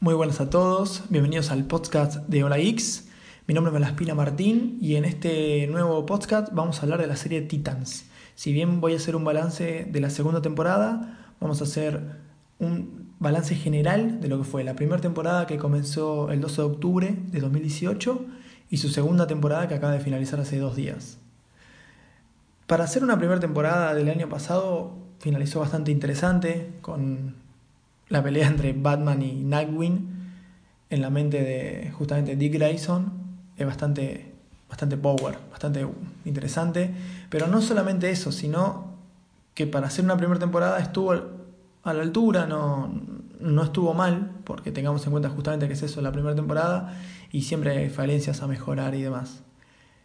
Muy buenas a todos, bienvenidos al podcast de Hola X. Mi nombre es Malaspina Martín y en este nuevo podcast vamos a hablar de la serie Titans. Si bien voy a hacer un balance de la segunda temporada, vamos a hacer un balance general de lo que fue la primera temporada que comenzó el 12 de octubre de 2018 y su segunda temporada que acaba de finalizar hace dos días. Para hacer una primera temporada del año pasado finalizó bastante interesante con la pelea entre Batman y Nightwing en la mente de justamente Dick Grayson es bastante, bastante power, bastante interesante, pero no solamente eso, sino que para hacer una primera temporada estuvo a la altura, no, no estuvo mal, porque tengamos en cuenta justamente que es eso, la primera temporada, y siempre hay falencias a mejorar y demás.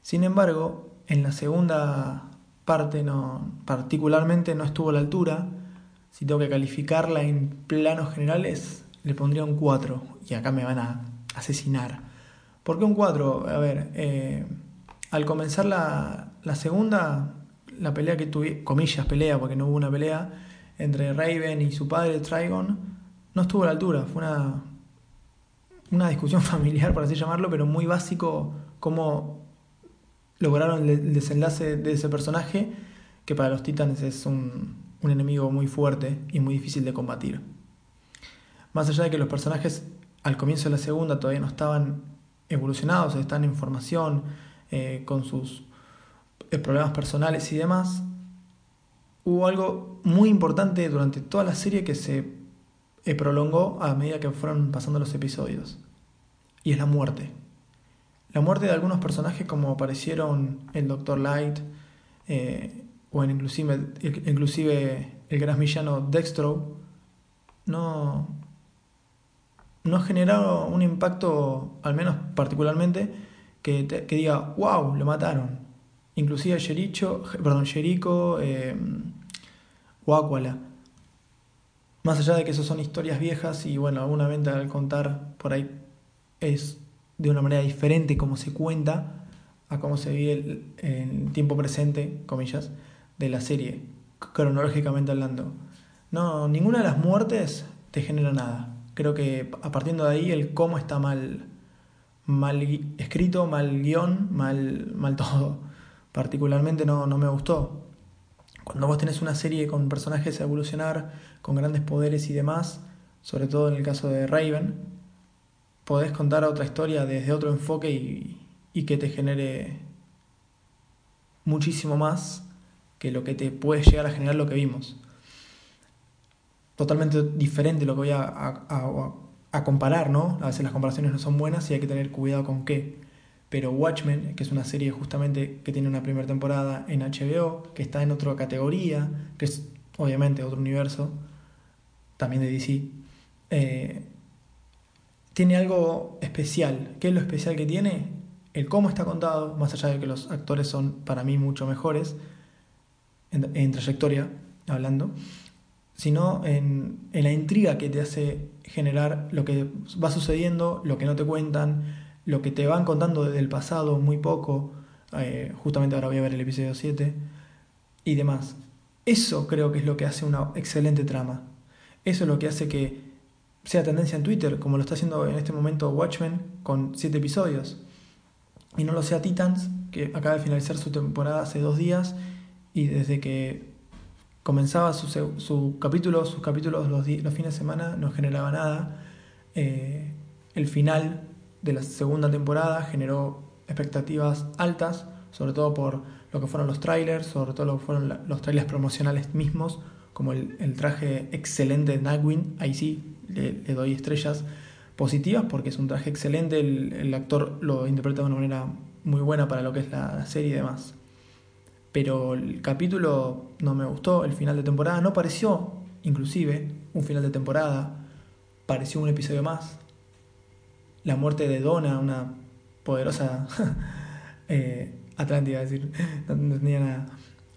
Sin embargo, en la segunda parte, no, particularmente, no estuvo a la altura. Si tengo que calificarla en planos generales, le pondría un 4, y acá me van a asesinar. ¿Por qué un 4? A ver, eh, al comenzar la, la segunda, la pelea que tuve, comillas pelea, porque no hubo una pelea, entre Raven y su padre Trigon, no estuvo a la altura. Fue una, una discusión familiar, por así llamarlo, pero muy básico cómo lograron el desenlace de ese personaje, que para los titanes es un, un enemigo muy fuerte y muy difícil de combatir. Más allá de que los personajes al comienzo de la segunda todavía no estaban evolucionados, están en formación, eh, con sus eh, problemas personales y demás, hubo algo muy importante durante toda la serie que se eh, prolongó a medida que fueron pasando los episodios. Y es la muerte. La muerte de algunos personajes como aparecieron el Dr. Light o inclusive, inclusive el gran villano Dextro no, no generaron un impacto, al menos particularmente, que, que diga, wow, lo mataron. Inclusive Jericho, perdón, Jericho, eh, más allá de que eso son historias viejas y bueno, alguna venta al contar por ahí es de una manera diferente como se cuenta a cómo se vive el, el tiempo presente, comillas, de la serie, cronológicamente hablando. No, ninguna de las muertes te genera nada. Creo que a partir de ahí el cómo está mal, mal escrito, mal guion, mal, mal todo. Particularmente no, no me gustó. Cuando vos tenés una serie con personajes a evolucionar, con grandes poderes y demás, sobre todo en el caso de Raven, podés contar otra historia desde otro enfoque y, y que te genere muchísimo más que lo que te puede llegar a generar lo que vimos. Totalmente diferente lo que voy a, comparar, ¿no? A veces las comparaciones no son buenas y hay que tener cuidado con qué pero Watchmen, que es una serie justamente que tiene una primera temporada en HBO, que está en otra categoría, que es obviamente otro universo, también de DC, eh, tiene algo especial. ¿Qué es lo especial que tiene? El cómo está contado, más allá de que los actores son para mí mucho mejores, en, trayectoria hablando, sino en, la intriga que te hace generar lo que va sucediendo, lo que no te cuentan, lo que te van contando desde el pasado, muy poco, eh, justamente ahora voy a ver el episodio 7, y demás. Eso creo que es lo que hace una excelente trama. Eso es lo que hace que sea tendencia en Twitter, como lo está haciendo en este momento Watchmen con 7 episodios. Y no lo sea Titans, que acaba de finalizar su temporada hace dos días y desde que comenzaba su, su capítulo, sus capítulos los, los, fines de semana no generaba nada. Eh, el final de la segunda temporada generó expectativas altas, sobre todo por lo que fueron los trailers, sobre todo lo que fueron los trailers promocionales mismos, como el, traje excelente de Nightwing, ahí sí le, doy estrellas positivas porque es un traje excelente, el, actor lo interpreta de una manera muy buena para lo que es la serie y demás. Pero el capítulo no me gustó, el final de temporada no pareció, inclusive, un final de temporada, pareció un episodio más, la muerte de Donna, una poderosa eh, Atlántida, decir, no, tenía nada,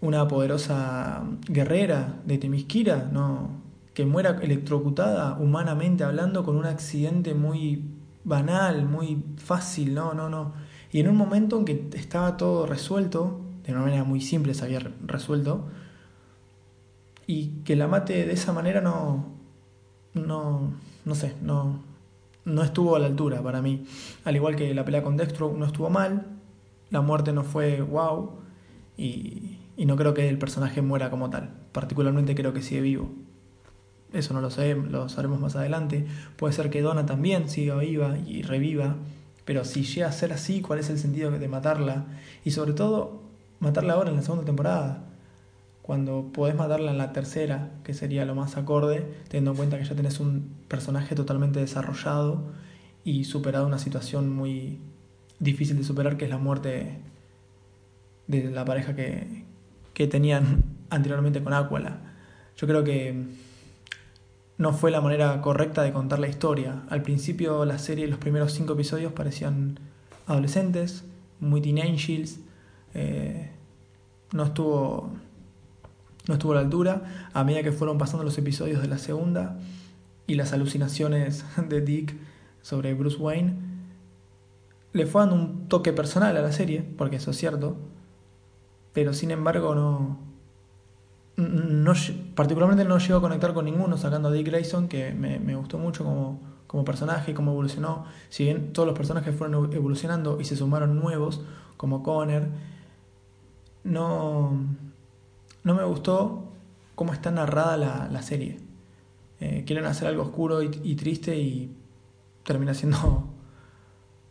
una poderosa guerrera de Temisquira, no, que muera electrocutada humanamente hablando con un accidente muy banal, muy fácil, no, no, no. Y en un momento en que estaba todo resuelto, de una manera muy simple se había resuelto, y que la mate de esa manera no, no, no sé, no, no estuvo a la altura para mí. Al igual que la pelea con Dextro no estuvo mal, la muerte no fue wow y, y no creo que el personaje muera como tal. Particularmente creo que sigue vivo. Eso no lo sé, lo sabremos más adelante. Puede ser que Donna también siga viva y reviva, pero si llega a ser así, ¿cuál es el sentido de matarla? Y sobre todo, matarla ahora en la segunda temporada cuando podés matarla en la tercera, que sería lo más acorde, teniendo en cuenta que ya tenés un personaje totalmente desarrollado y superado una situación muy difícil de superar, que es la muerte de la pareja que, que tenían anteriormente con Aquala. Yo creo que no fue la manera correcta de contar la historia. Al principio la serie, los primeros cinco episodios parecían adolescentes, muy teen angels, eh, no estuvo no estuvo a la altura a medida que fueron pasando los episodios de la segunda y las alucinaciones de Dick sobre Bruce Wayne. Le fue dando un toque personal a la serie, porque eso es cierto, pero sin embargo no, no particularmente no llegó a conectar con ninguno, sacando a Dick Grayson, que me, me gustó mucho como, como personaje, cómo evolucionó. Si bien todos los personajes fueron evolucionando y se sumaron nuevos, como Connor, no, no me gustó cómo está narrada la, serie. Eh, quieren hacer algo oscuro y, triste y termina siendo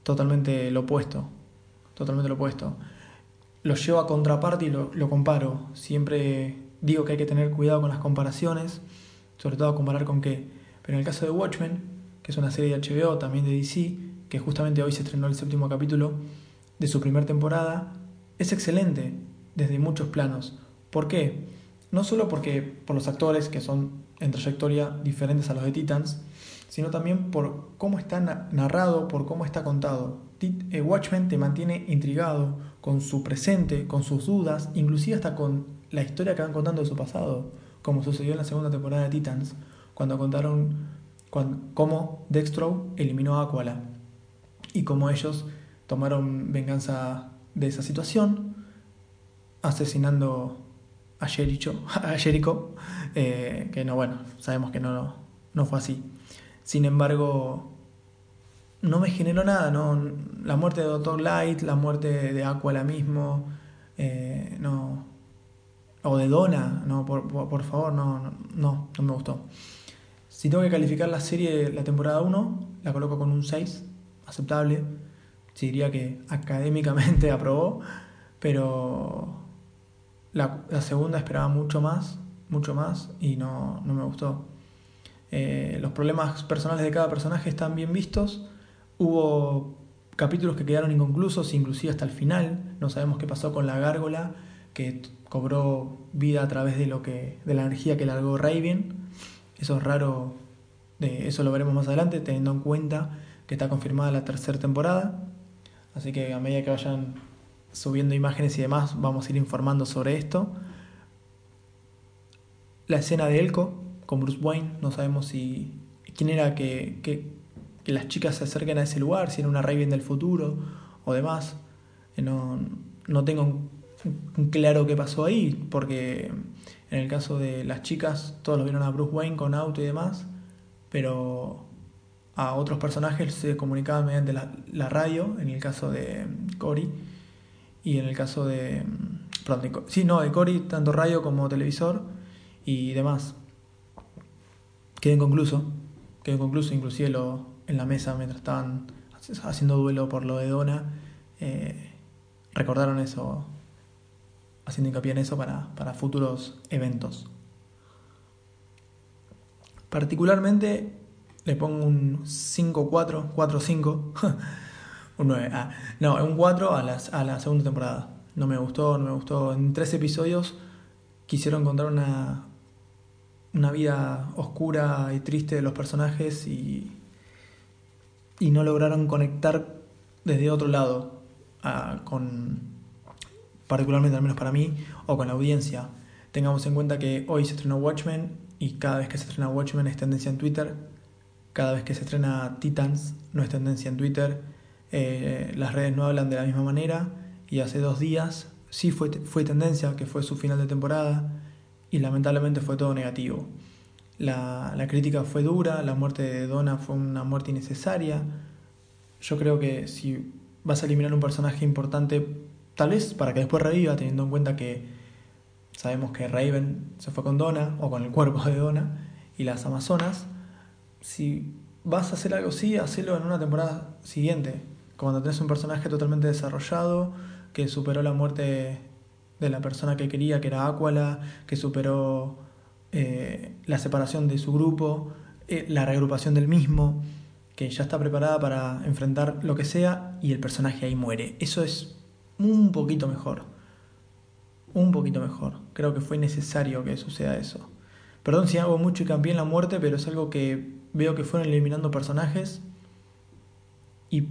totalmente lo opuesto. Totalmente lo opuesto. Lo llevo a contraparte y lo, lo comparo. Siempre digo que hay que tener cuidado con las comparaciones, sobre todo comparar con qué. Pero en el caso de Watchmen, que es una serie de HBO, también de DC, que justamente hoy se estrenó el séptimo capítulo de su primera temporada, es excelente desde muchos planos. ¿Por qué? No solo porque por los actores que son en trayectoria diferentes a los de Titans, sino también por cómo está narrado, por cómo está contado. Eh, Watchmen te mantiene intrigado con su presente, con sus dudas, inclusive hasta con la historia que van contando de su pasado, como sucedió en la segunda temporada de Titans, cuando contaron cómo Dextro eliminó a Aquala y cómo ellos tomaron venganza de esa situación, asesinando a Jericho, eh, que no, bueno, sabemos que no, no fue así. Sin embargo, no me generó nada, ¿no? La muerte de Doctor Light, la muerte de Aqua mismo, eh, no. O de Donna, no, por, por, favor, no, no, no me gustó. Si tengo que calificar la serie, la temporada 1, la coloco con un 6, aceptable. Sí diría que académicamente aprobó, pero la, segunda esperaba mucho más, mucho más, y no, me gustó. Eh, los problemas personales de cada personaje están bien vistos. Hubo capítulos que quedaron inconclusos, inclusive hasta el final. No sabemos qué pasó con la gárgola, que cobró vida a través de, lo que, de la energía que largó Raven. Eso es raro, de, eso lo veremos más adelante, teniendo en cuenta que está confirmada la tercera temporada. Así que a medida que vayan subiendo imágenes y demás, vamos a ir informando sobre esto. La escena de Elko con Bruce Wayne, no sabemos si quién era que, que, las chicas se acerquen a ese lugar, si era una Raven del futuro o demás. Eh, no, no tengo claro qué pasó ahí, porque en el caso de las chicas, todos lo vieron a Bruce Wayne con auto y demás, pero a otros personajes se comunicaban mediante la, la radio, en el caso de Cory y en el caso de. Perdón, sí, no, de Cory, tanto radio como televisor y demás. Quedé inconcluso. Quedé inconcluso, inclusive lo, en la mesa mientras estaban haciendo duelo por lo de Dona. Eh, recordaron eso, haciendo hincapié en eso para, para futuros eventos. Particularmente le pongo un 5-4, 4-5. Un 9. Ah, no, un 4 a, las, a la segunda temporada. No me gustó, no me gustó. En tres episodios quisieron contar una, una vida oscura y triste de los personajes y y no lograron conectar desde otro lado con particularmente al menos para mí o con la audiencia. Tengamos en cuenta que hoy se estrenó Watchmen y cada vez que se estrena Watchmen es tendencia en Twitter. Cada vez que se estrena Titans no es tendencia en Twitter. Eh, las redes no hablan de la misma manera y hace dos días sí fue, fue tendencia, que fue su final de temporada y lamentablemente fue todo negativo. La, la crítica fue dura, la muerte de Donna fue una muerte innecesaria. Yo creo que si vas a eliminar un personaje importante, tal vez para que después reviva, teniendo en cuenta que sabemos que Raven se fue con Donna o con el cuerpo de Donna y las Amazonas. Si vas a hacer algo así, hacelo en una temporada siguiente, cuando tenés un personaje totalmente desarrollado, que superó la muerte de la persona que quería, que era Aquala, que superó eh, la separación de su grupo, eh, la reagrupación del mismo, que ya está preparada para enfrentar lo que sea y el personaje ahí muere. Eso es un poquito mejor. Un poquito mejor. Creo que fue necesario que suceda eso. Perdón si hago mucho y cambié en la muerte, pero es algo que veo que fueron eliminando personajes y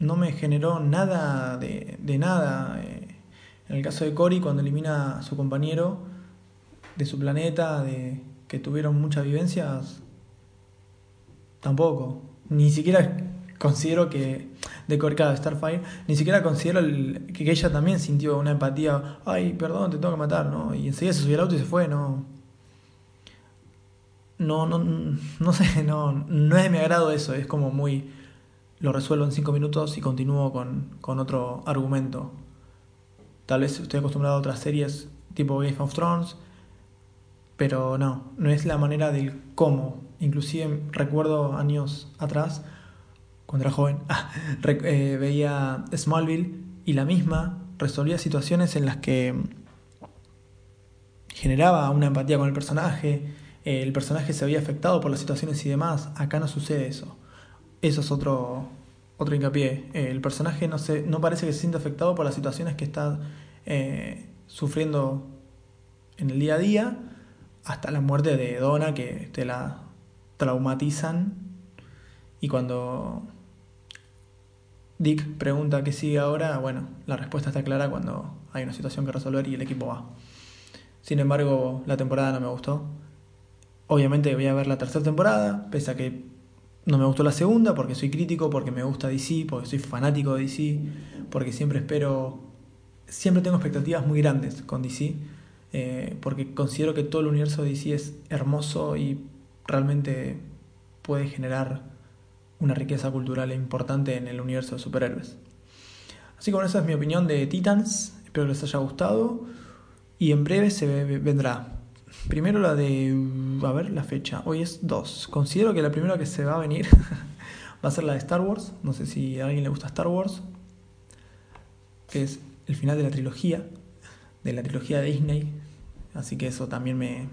no me generó nada de, de nada. Eh, en el caso de Cory, cuando elimina a su compañero de su planeta, de que tuvieron muchas vivencias, tampoco. Ni siquiera considero que de Corcada Starfire, ni siquiera considero que, ella también sintió una empatía, ay, perdón, te tengo que matar, ¿no? Y enseguida se subió al auto y se fue, ¿no? No, no, no sé, no, no es de mi agrado eso, es como muy, lo resuelvo en cinco minutos y continúo con, con otro argumento. Tal vez estoy acostumbrado a otras series tipo Game of Thrones, pero no, no es la manera del cómo. Inclusive recuerdo años atrás cuando era joven, ah, eh, veía Smallville y la misma resolvía situaciones en las que generaba una empatía con el personaje, el personaje se había afectado por las situaciones y demás. Acá no sucede eso. Eso es otro, otro hincapié. Eh, el personaje no, se, no parece que se sienta afectado por las situaciones que está sufriendo en el día a día, hasta la muerte de Donna, que te la traumatizan. Y cuando Dick pregunta qué sigue ahora, bueno, la respuesta está clara cuando hay una situación que resolver y el equipo va. Sin embargo, la temporada no me gustó. Obviamente voy a ver la tercera temporada, pese a que no me gustó la segunda, porque soy crítico, porque me gusta DC, porque soy fanático de DC, porque siempre espero, siempre tengo expectativas muy grandes con DC, eh, porque considero que todo el universo de DC es hermoso y realmente puede generar una riqueza cultural importante en el universo de superhéroes. Así que bueno, esa es mi opinión de Titans. Espero que les haya gustado. Y en breve se vendrá. Primero la de. A ver, la fecha. Hoy es 2. Considero que la primera que se va a venir va a ser la de Star Wars. No sé si a alguien le gusta Star Wars. Que es el final de la trilogía. De la trilogía de Disney. Así que eso también me,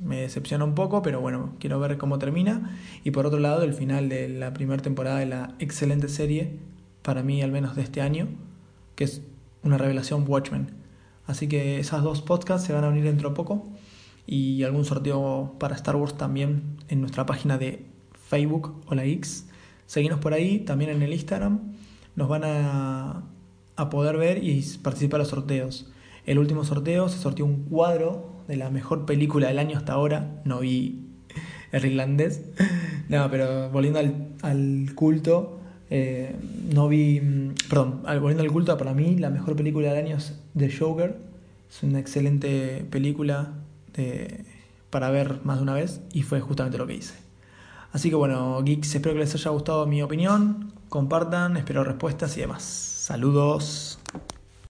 me decepciona un poco, pero bueno, quiero ver cómo termina. Y por otro lado, el final de la primera temporada de la excelente serie, para mí al menos de este año, que es una revelación Watchmen. Así que esas dos podcasts se van a unir dentro de poco y algún sorteo para Star Wars también en nuestra página de Facebook o la X. Seguimos por ahí, también en el Instagram. Nos van a, a poder ver y participar en los sorteos. El último sorteo se sorteó un cuadro de la mejor película del año hasta ahora. No vi el irlandés. No, pero volviendo al, culto, eh, no vi. Perdón, volviendo al culto, para mí la mejor película del año es The Joker. Es una excelente película de, para ver más de una vez y fue justamente lo que hice. Así que bueno, geeks, espero que les haya gustado mi opinión. Compartan, espero respuestas y demás. Saludos.